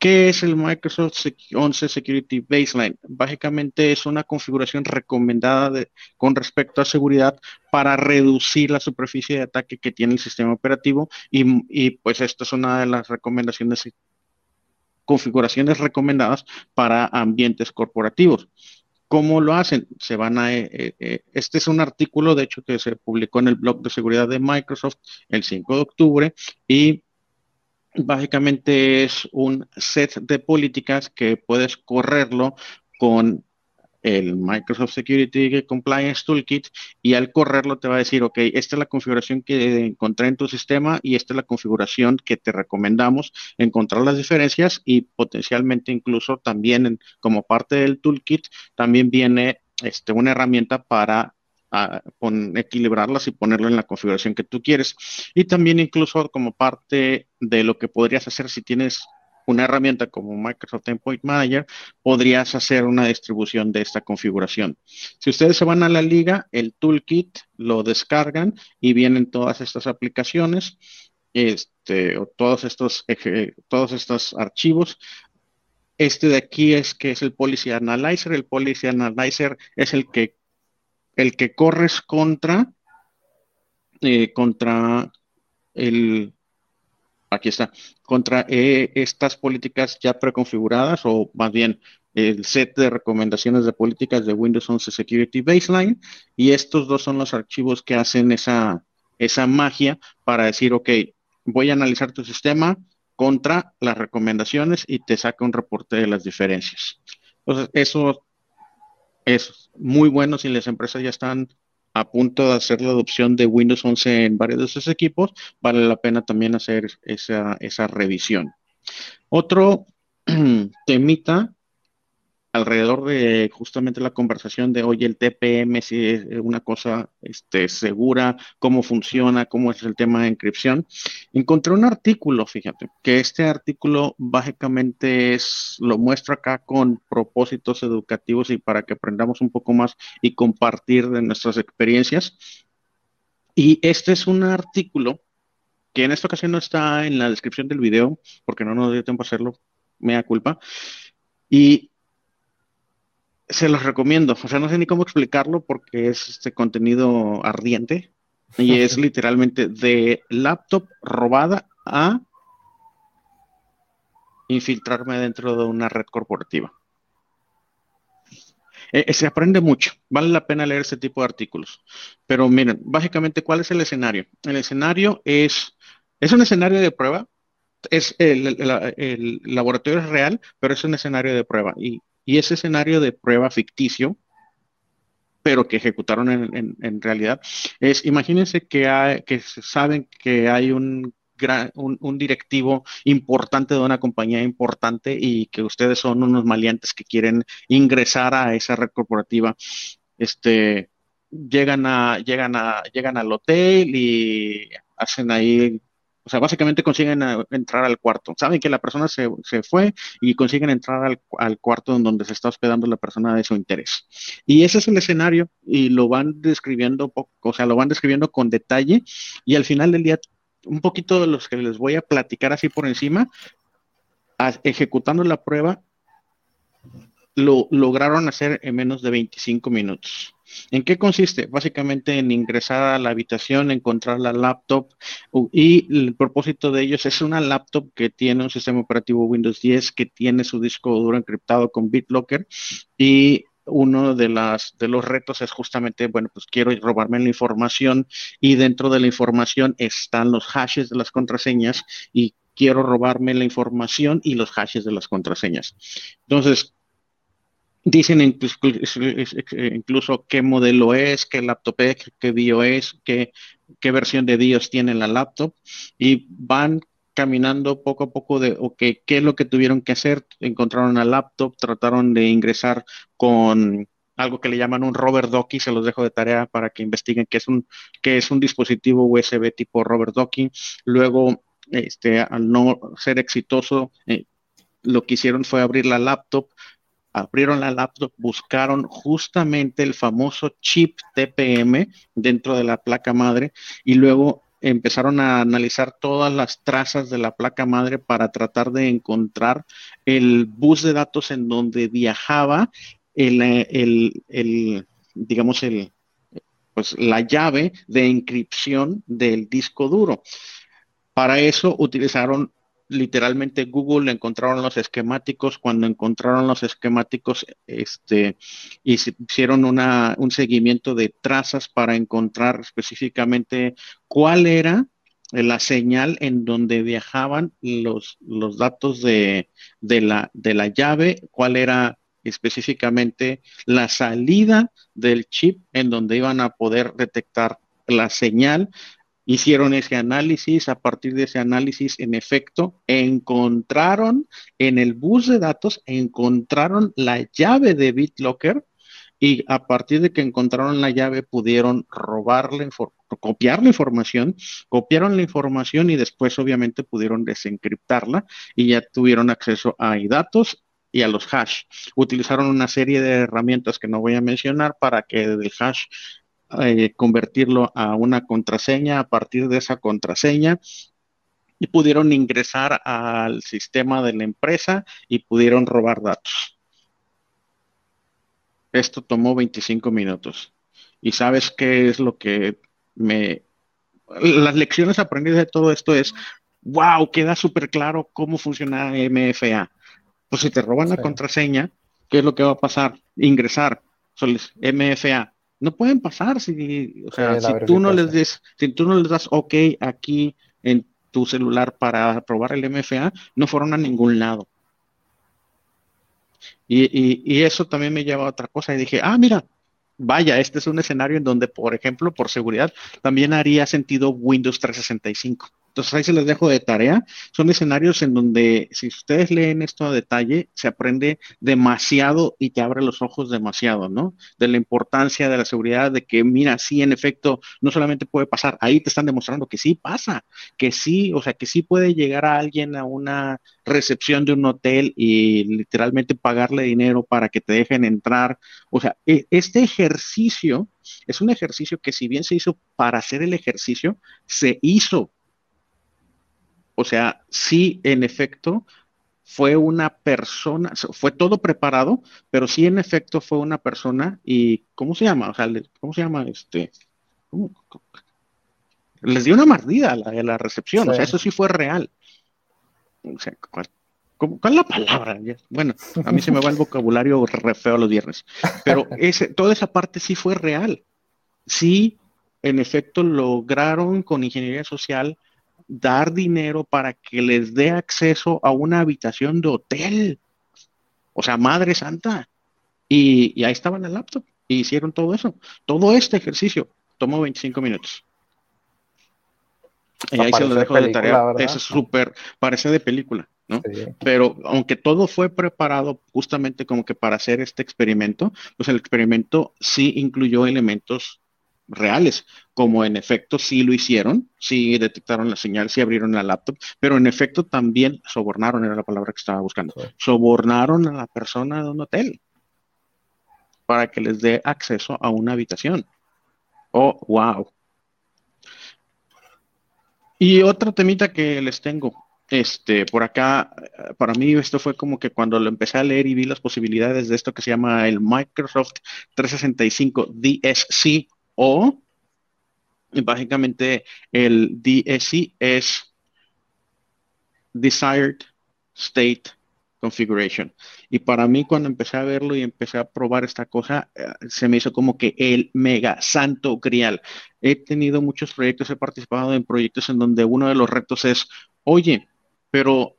¿Qué es el Microsoft 11 Security Baseline? Básicamente es una configuración recomendada con respecto a seguridad para reducir la superficie de ataque que tiene el sistema operativo y, y pues esta es una de las recomendaciones configuraciones recomendadas para ambientes corporativos. ¿Cómo lo hacen? Se van a, eh, eh, eh, este es un artículo, de hecho, que se publicó en el blog de seguridad de Microsoft el 5 de octubre y básicamente es un set de políticas que puedes correrlo con el Microsoft Security Compliance Toolkit y al correrlo te va a decir, ok, esta es la configuración que encontré en tu sistema y esta es la configuración que te recomendamos, encontrar las diferencias y potencialmente incluso también como parte del toolkit también viene este, una herramienta para ah, equilibrarlas y ponerlo en la configuración que tú quieres. Y también incluso como parte de lo que podrías hacer si tienes una herramienta como Microsoft Endpoint Manager, podrías hacer una distribución de esta configuración. Si ustedes se van a la liga, el toolkit lo descargan y vienen todas estas aplicaciones, este, o todos estos, todos estos archivos. Este de aquí es que es el Policy Analyzer. El Policy Analyzer es el que, el que corres contra, eh, contra el, aquí está, contra eh, estas políticas ya preconfiguradas o más bien el set de recomendaciones de políticas de Windows 11 Security Baseline y estos dos son los archivos que hacen esa, esa magia para decir, ok, voy a analizar tu sistema contra las recomendaciones y te saca un reporte de las diferencias. Entonces, eso es muy bueno si las empresas ya están a punto de hacer la adopción de Windows 11 en varios de sus equipos, vale la pena también hacer esa, esa revisión. Otro temita alrededor de justamente la conversación de, oye, el TPM, si es una cosa este, segura, cómo funciona, cómo es el tema de encripción. Encontré un artículo, fíjate, que este artículo básicamente es, lo muestro acá con propósitos educativos y para que aprendamos un poco más y compartir de nuestras experiencias. Y este es un artículo que en esta ocasión no está en la descripción del video, porque no nos dio tiempo a hacerlo, me da culpa. Y se los recomiendo. O sea, no sé ni cómo explicarlo porque es este contenido ardiente y es literalmente de laptop robada a infiltrarme dentro de una red corporativa. Eh, eh, se aprende mucho, vale la pena leer ese tipo de artículos. Pero miren, básicamente, ¿cuál es el escenario? El escenario es, es un escenario de prueba, es el, el laboratorio es real, pero es un escenario de prueba. Y y ese escenario de prueba ficticio, pero que ejecutaron en, realidad, es, imagínense que, hay, que saben que hay un, un, directivo importante de una compañía importante y que ustedes son unos maleantes que quieren ingresar a esa red corporativa. Este, llegan, a, llegan, a, llegan al hotel y hacen ahí o sea, básicamente consiguen eh, entrar al cuarto. Saben que la persona se, fue y consiguen entrar al, al, cuarto en donde se está hospedando la persona de su interés. Y ese es el escenario y lo van describiendo, o sea, lo van describiendo con detalle y al final del día, un poquito de los que les voy a platicar así por encima, ejecutando la prueba, lo lograron hacer en menos de 25 minutos. ¿En qué consiste? Básicamente en ingresar a la habitación, encontrar la laptop y el propósito de ellos es una laptop que tiene un sistema operativo Windows 10 que tiene su disco duro encriptado con BitLocker y uno de, las, de los retos es justamente, bueno, pues quiero robarme la información y dentro de la información están los hashes de las contraseñas y quiero robarme la información y los hashes de las contraseñas. Entonces, Dicen incluso, qué modelo es, qué laptop es, qué BIOS es, qué, versión de BIOS tiene la laptop y van caminando poco a poco de, ¿qué es lo que tuvieron que hacer? Encontraron una laptop, trataron de ingresar con algo que le llaman un Robert Docky, se los dejo de tarea para que investiguen qué es un, qué es un dispositivo USB tipo Robert Docky. Luego, este, al no ser exitoso, eh, lo que hicieron fue abrir la laptop, abrieron la laptop, buscaron justamente el famoso chip TPM dentro de la placa madre y luego empezaron a analizar todas las trazas de la placa madre para tratar de encontrar el bus de datos en donde viajaba el, el, digamos, el, pues la llave de encripción del disco duro. Para eso utilizaron literalmente Google encontraron los esquemáticos, cuando encontraron los esquemáticos, este, hicieron una, un seguimiento de trazas para encontrar específicamente cuál era la señal en donde viajaban los, los datos de, de, la, de la llave, cuál era específicamente la salida del chip en donde iban a poder detectar la señal Hicieron ese análisis, a partir de ese análisis, en efecto, encontraron en el bus de datos, encontraron la llave de BitLocker y a partir de que encontraron la llave pudieron robarle, copiar la información, copiaron la información y después obviamente pudieron desencriptarla y ya tuvieron acceso a datos y a los hash. Utilizaron una serie de herramientas que no voy a mencionar para que del hash eh, convertirlo a una contraseña a partir de esa contraseña y pudieron ingresar al sistema de la empresa y pudieron robar datos. Esto tomó 25 minutos. ¿Y sabes qué es lo que me... Las lecciones aprendidas de todo esto es, wow, queda súper claro cómo funciona MFA. Pues si te roban la contraseña, ¿qué es lo que va a pasar? Ingresar. MFA, no pueden pasar si, o sea, si tú no les des, si tú no les das OK aquí en tu celular para probar el MFA, no fueron a ningún lado. Y, eso también me lleva a otra cosa y dije, ah, mira, vaya, este es un escenario en donde, por ejemplo, por seguridad, también haría sentido Windows 365. Entonces ahí se les dejo de tarea. Son escenarios en donde si ustedes leen esto a detalle, se aprende demasiado y te abre los ojos demasiado, ¿no? De la importancia de la seguridad, de que, mira, sí, en efecto, no solamente puede pasar, ahí te están demostrando que sí pasa, que sí, o sea, que sí puede llegar a alguien a una recepción de un hotel y literalmente pagarle dinero para que te dejen entrar. O sea, e, este ejercicio es un ejercicio que si bien se hizo para hacer el ejercicio, se hizo o sea, sí, en efecto, fue una persona, fue todo preparado, pero sí, en efecto, fue una persona y, ¿cómo se llama? O sea, ¿cómo se llama? Este, Les dio una mordida a la, recepción, o sea, eso sí fue real. O sea, ¿cuál, es la palabra? Bueno, a mí se me va el vocabulario re feo los viernes, pero ese, toda esa parte sí fue real. Sí, en efecto, lograron con ingeniería social dar dinero para que les dé acceso a una habitación de hotel. O sea, Madre Santa. Y, ahí estaba el laptop. Y hicieron todo eso. Todo este ejercicio tomó 25 minutos. Y ahí se lo dejo de tarea. Es súper, parece de película, ¿no? Pero aunque todo fue preparado justamente como que para hacer este experimento, pues el experimento sí incluyó elementos reales, como en efecto sí lo hicieron, sí detectaron la señal, sí abrieron la laptop, pero en efecto también sobornaron, era la palabra que estaba buscando, sobornaron a la persona de un hotel para que les dé acceso a una habitación. Oh, wow. Y otro temita que les tengo, este, por acá, para mí esto fue como que cuando lo empecé a leer y vi las posibilidades de esto que se llama el Microsoft 365 DSC o básicamente el DSC es Desired State Configuration. Y para mí cuando empecé a verlo y empecé a probar esta cosa, eh, se me hizo como que el mega santo grial. He tenido muchos proyectos, he participado en proyectos en donde uno de los retos es, oye, pero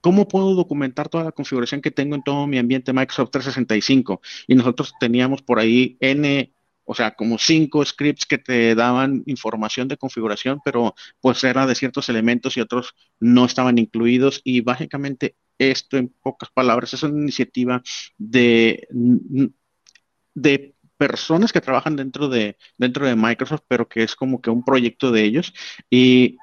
¿cómo puedo documentar toda la configuración que tengo en todo mi ambiente Microsoft 365? Y nosotros teníamos por ahí N o sea, como cinco scripts que te daban información de configuración, pero pues era de ciertos elementos y otros no estaban incluidos. Y básicamente esto, en pocas palabras, es una iniciativa de, de personas que trabajan dentro de, dentro de Microsoft, pero que es como que un proyecto de ellos. Y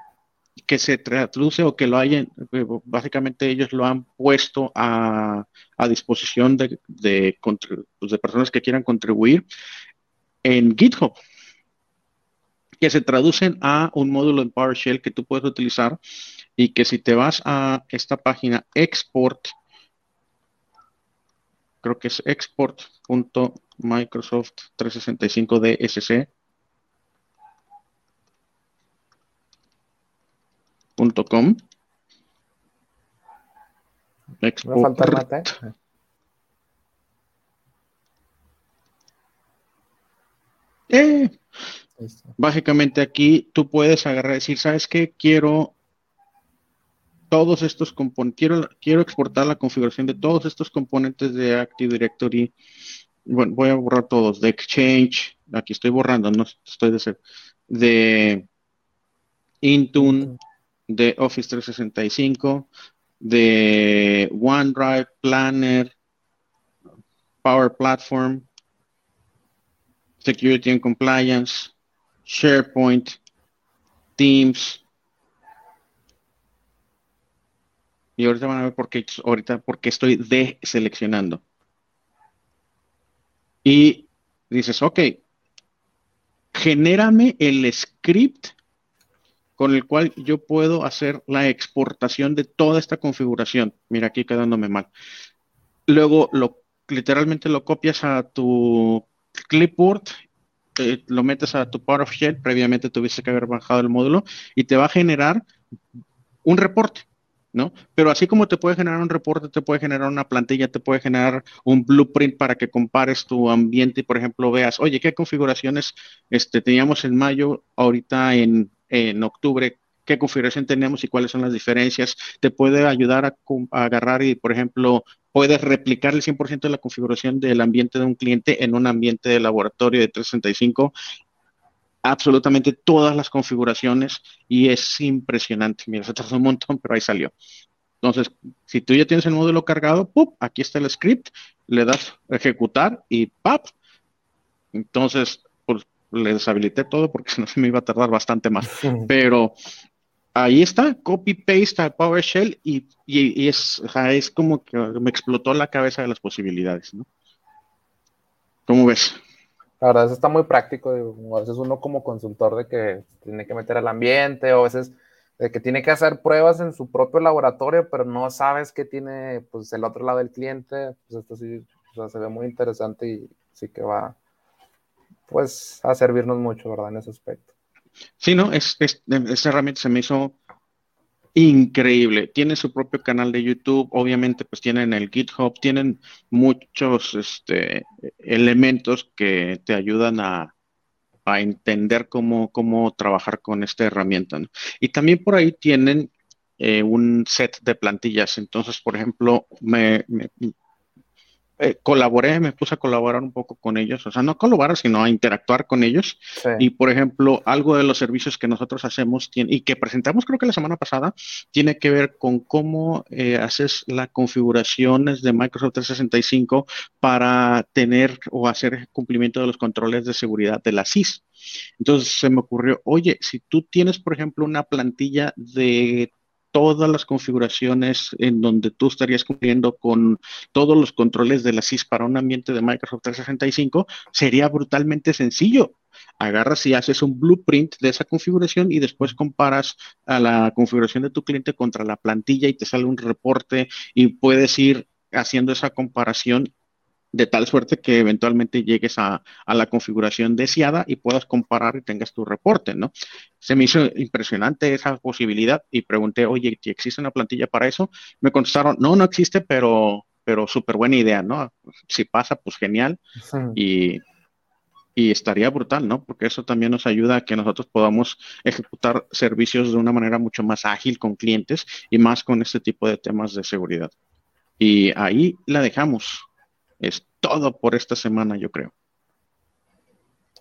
que se traduce o que lo hayan, eh, básicamente ellos lo han puesto a, disposición de, de, pues, de, personas que quieran contribuir en GitHub, que se traducen a un módulo en PowerShell que tú puedes utilizar y que si te vas a esta página export, creo que es export.microsoft 365 DSC, .com. Básicamente aquí tú puedes agarrar y decir, ¿sabes qué? Quiero todos estos componentes, quiero, quiero exportar la configuración de todos estos componentes de Active Directory. Bueno, voy a borrar todos, de Exchange, aquí estoy borrando, no estoy de ser, de Intune, de Office 365, de OneDrive, Planner, Power Platform, Security and Compliance, SharePoint, Teams. Y ahorita van a ver por qué, ahorita porque estoy deseleccionando. Y dices, ok, genérame el script con el cual yo puedo hacer la exportación de toda esta configuración. Mira, aquí quedándome mal. Luego, lo, literalmente lo copias a tu clipboard, eh, lo metes a tu Power of Shell, previamente tuviste que haber bajado el módulo, y te va a generar un reporte. ¿No? Pero así como te puede generar un reporte, te puede generar una plantilla, te puede generar un blueprint para que compares tu ambiente y, por ejemplo, veas, oye, ¿qué configuraciones este, teníamos en mayo, ahorita en en octubre qué configuración tenemos y cuáles son las diferencias. Te puede ayudar a, agarrar y, por ejemplo, puedes replicar el 100% de la configuración del ambiente de un cliente en un ambiente de laboratorio de 365. Absolutamente todas las configuraciones y es impresionante. Mira, se tardó un montón, pero ahí salió. Entonces, si tú ya tienes el módulo cargado, ¡pup! aquí está el script, le das ejecutar y ¡pap! Entonces, le deshabilité todo porque si no se me iba a tardar bastante más. Pero ahí está, copy paste a PowerShell y, es como que me explotó la cabeza de las posibilidades, ¿no? ¿Cómo ves? La verdad, eso está muy práctico. A veces uno como consultor de que tiene que meter al ambiente o a veces de que tiene que hacer pruebas en su propio laboratorio, pero no sabes qué tiene pues el otro lado del cliente. Pues esto sí se ve muy interesante y sí que va, pues a servirnos mucho, ¿verdad? En ese aspecto. Sí, ¿no? Es, herramienta se me hizo increíble. Tiene su propio canal de YouTube, obviamente pues tienen el GitHub, tienen muchos este, elementos que te ayudan a, entender cómo, cómo trabajar con esta herramienta. Y también por ahí tienen eh, un set de plantillas. Entonces, por ejemplo, me, eh, colaboré, me puse a colaborar un poco con ellos, o sea, no colaborar, sino a interactuar con ellos. Y, por ejemplo, algo de los servicios que nosotros hacemos y que presentamos creo que la semana pasada, tiene que ver con cómo eh, haces las configuraciones de Microsoft 365 para tener o hacer cumplimiento de los controles de seguridad de la CIS. Entonces se me ocurrió, oye, si tú tienes, por ejemplo, una plantilla de todas las configuraciones en donde tú estarías cumpliendo con todos los controles de la CIS para un ambiente de Microsoft 365, sería brutalmente sencillo. Agarras y haces un blueprint de esa configuración y después comparas a la configuración de tu cliente contra la plantilla y te sale un reporte y puedes ir haciendo esa comparación de tal suerte que eventualmente llegues a, la configuración deseada y puedas comparar y tengas tu reporte, ¿no? Se me hizo impresionante esa posibilidad y pregunté, oye, ¿existe una plantilla para eso? Me contestaron, no, no existe, pero, pero súper buena idea, ¿no? Si pasa, pues genial. Y, y estaría brutal, ¿no? Porque eso también nos ayuda a que nosotros podamos ejecutar servicios de una manera mucho más ágil con clientes y más con este tipo de temas de seguridad. Y ahí la dejamos. Es todo por esta semana, yo creo.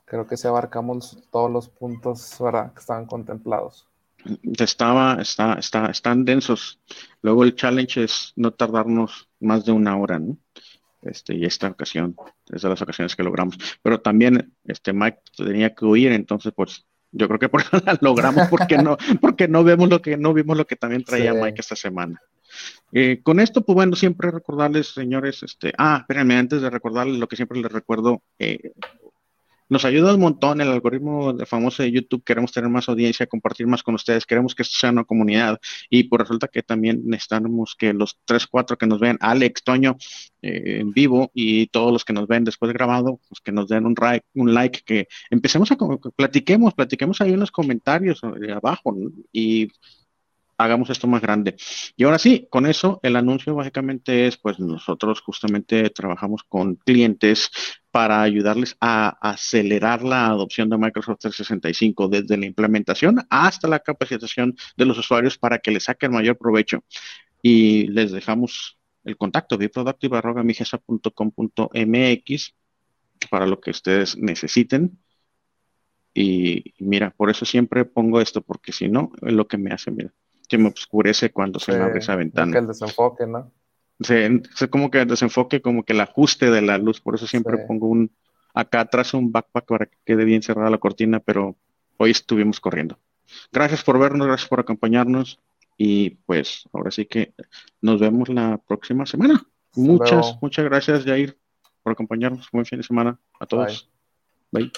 Creo que se abarcamos todos los puntos ¿verdad? que estaban contemplados. Estaba, está, está, están densos. Luego el challenge es no tardarnos más de una hora, ¿no? Este, y esta ocasión es de las ocasiones que logramos. Pero también este Mike tenía que huir, entonces pues yo creo que por la logramos porque no, porque no vemos lo que no vimos lo que también traía Mike esta semana. Eh, con esto, pues bueno, siempre recordarles, señores, este, ah, espérenme, antes de recordarles lo que siempre les recuerdo, eh, nos ayuda un montón el algoritmo de famoso de YouTube. Queremos tener más audiencia, compartir más con ustedes. Queremos que esto sea una comunidad. Y por pues resulta que también necesitamos que los tres, cuatro que nos ven, Alex, Toño, eh, en vivo y todos los que nos ven después de grabado, pues que nos den un, like, un like, que empecemos a platiquemos, platiquemos ahí en los comentarios abajo y hagamos esto más grande. Y ahora sí, con eso el anuncio básicamente es, pues nosotros justamente trabajamos con clientes para ayudarles a acelerar la adopción de Microsoft 365 desde la implementación hasta la capacitación de los usuarios para que le saquen mayor provecho. Y les dejamos el contacto biproductive.mx para lo que ustedes necesiten. Y mira, por eso siempre pongo esto, porque si no, es lo que me hace, mira, me oscurece cuando se me abre esa ventana. Que el desenfoque, ¿no? se, como que desenfoque, como que el ajuste de la luz, por eso siempre pongo un, acá atrás un backpack para que quede bien cerrada la cortina, pero hoy estuvimos corriendo. Gracias por vernos, gracias por acompañarnos y pues ahora sí que nos vemos la próxima semana. Muchas, muchas gracias Jair por acompañarnos. Buen fin de semana a todos. Bye.